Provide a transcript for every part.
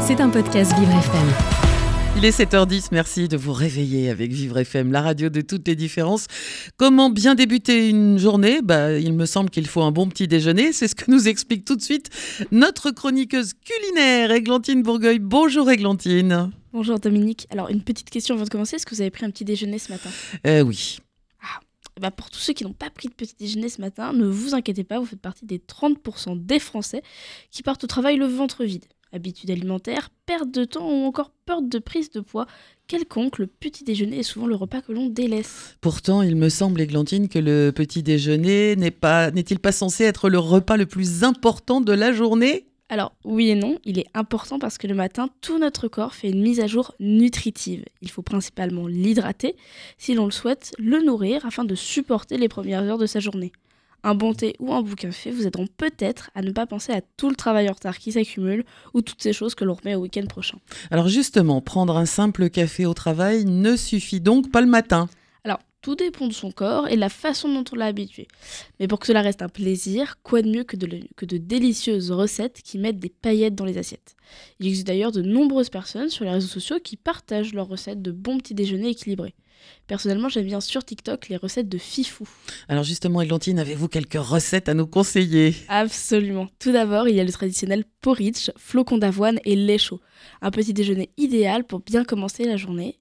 C'est un podcast Vivre FM. Il est 7h10, merci de vous réveiller avec Vivre FM, la radio de toutes les différences. Comment bien débuter une journée? Bah, Il me semble qu'il faut un bon petit déjeuner. C'est ce que nous explique tout de suite notre chroniqueuse culinaire, Églantine Bourgueil. Bonjour Églantine. Bonjour Dominique. Alors une petite question avant de commencer, est-ce que vous avez pris un petit déjeuner ce matin? Euh, Oui. Ah, bah pour tous ceux qui n'ont pas pris de petit déjeuner ce matin, ne vous inquiétez pas, vous faites partie des 30% des Français qui partent au travail le ventre vide habitudes alimentaires, perte de temps ou encore peur de prise de poids quelconque, le petit déjeuner est souvent le repas que l'on délaisse. Pourtant, il me semble, Églantine, que le petit déjeuner n'est pas, n'est-il pas censé être le repas le plus important de la journée? Alors oui et non, il est important parce que le matin, tout notre corps fait une mise à jour nutritive. Il faut principalement l'hydrater, si l'on le souhaite, le nourrir afin de supporter les premières heures de sa journée un bon thé ou un bouquin fait vous aideront peut-être à ne pas penser à tout le travail en retard qui s'accumule ou toutes ces choses que l'on remet au week-end prochain. Alors justement, prendre un simple café au travail ne suffit donc pas le matin. Tout dépend de son corps et de la façon dont on l'a habitué. Mais pour que cela reste un plaisir, quoi de mieux que de, que de délicieuses recettes qui mettent des paillettes dans les assiettes. Il existe d'ailleurs de nombreuses personnes sur les réseaux sociaux qui partagent leurs recettes de bons petits déjeuners équilibrés. Personnellement, j'aime bien sur TikTok les recettes de Fifou. Alors justement, Églantine, avez-vous quelques recettes à nous conseiller? Absolument. Tout d'abord, il y a le traditionnel porridge, flocons d'avoine et lait chaud. Un petit déjeuner idéal pour bien commencer la journée.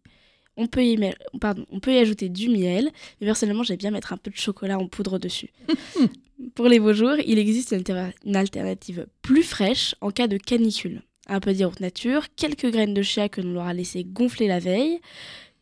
On peut, y Pardon, on peut y ajouter du miel, mais personnellement, j'aime bien mettre un peu de chocolat en poudre dessus. pour les beaux jours, il existe une, alternative plus fraîche en cas de canicule. Un peu d'yaourt nature, quelques graines de chia que l'on aura laissé gonfler la veille,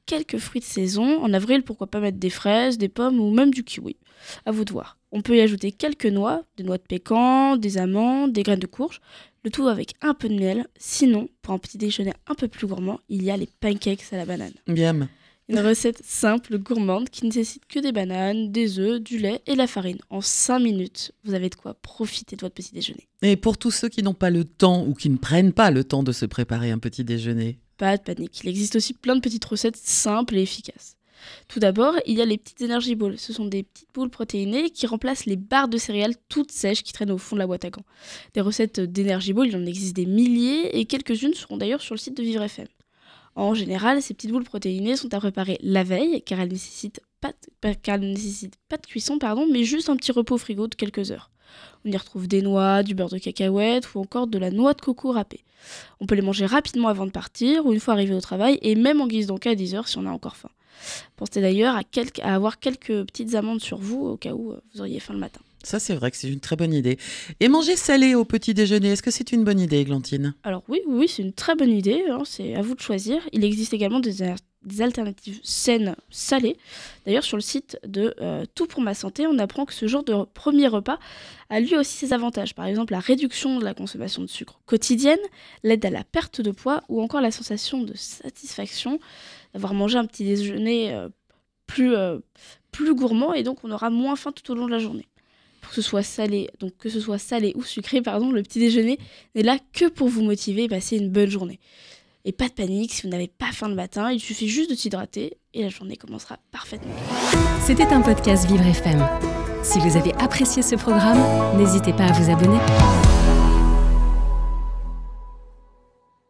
quelques fruits de saison. En avril, pourquoi pas mettre des fraises, des pommes ou même du kiwi. À vous de voir. On peut y ajouter quelques noix, des noix de pécan, des amandes, des graines de courge, le tout avec un peu de miel. Sinon, pour un petit déjeuner un peu plus gourmand, il y a les pancakes à la banane. Bien. Une recette simple, gourmande, qui nécessite que des bananes, des œufs, du lait et la farine. En 5 minutes, vous avez de quoi profiter de votre petit déjeuner. Et pour tous ceux qui n'ont pas le temps ou qui ne prennent pas le temps de se préparer un petit déjeuner pas de panique, il existe aussi plein de petites recettes simples et efficaces. Tout d'abord, il y a les petites Energy Balls. Ce sont des petites boules protéinées qui remplacent les barres de céréales toutes sèches qui traînent au fond de la boîte à gants. Des recettes d'Energy Balls, il en existe des milliers et quelques-unes seront d'ailleurs sur le site de Vivre FM. En général, ces petites boules protéinées sont à préparer la veille car elles nécessitent pas nécessitent pas de cuisson, pardon, mais juste un petit repos au frigo de quelques heures. On y retrouve des noix, du beurre de cacahuète ou encore de la noix de coco râpée. On peut les manger rapidement avant de partir ou une fois arrivé au travail et même en guise d'encas à 10 heures si on a encore faim. Pensez d'ailleurs à, à, avoir quelques petites amandes sur vous au cas où euh, vous auriez faim le matin. Ça, c'est vrai que c'est une très bonne idée. Et manger salé au petit déjeuner, est-ce que c'est une bonne idée, Glantine? Alors oui, oui, c'est une très bonne idée. Hein, c'est à vous de choisir. Il existe également des, alternatives saines salées. D'ailleurs, sur le site de euh, Tout pour ma santé, on apprend que ce genre de premier repas a lui aussi ses avantages. Par exemple, la réduction de la consommation de sucre quotidienne, l'aide à la perte de poids ou encore la sensation de satisfaction d'avoir mangé un petit déjeuner euh, plus, euh, plus gourmand et donc on aura moins faim tout au long de la journée que ce soit salé, donc que ce soit salé ou sucré, pardon, le petit déjeuner n'est là que pour vous motiver et passer une bonne journée. Et pas de panique, si vous n'avez pas faim le matin, il suffit juste de s'hydrater et la journée commencera parfaitement. C'était un podcast Vivre FM. Si vous avez apprécié ce programme, n'hésitez pas à vous abonner.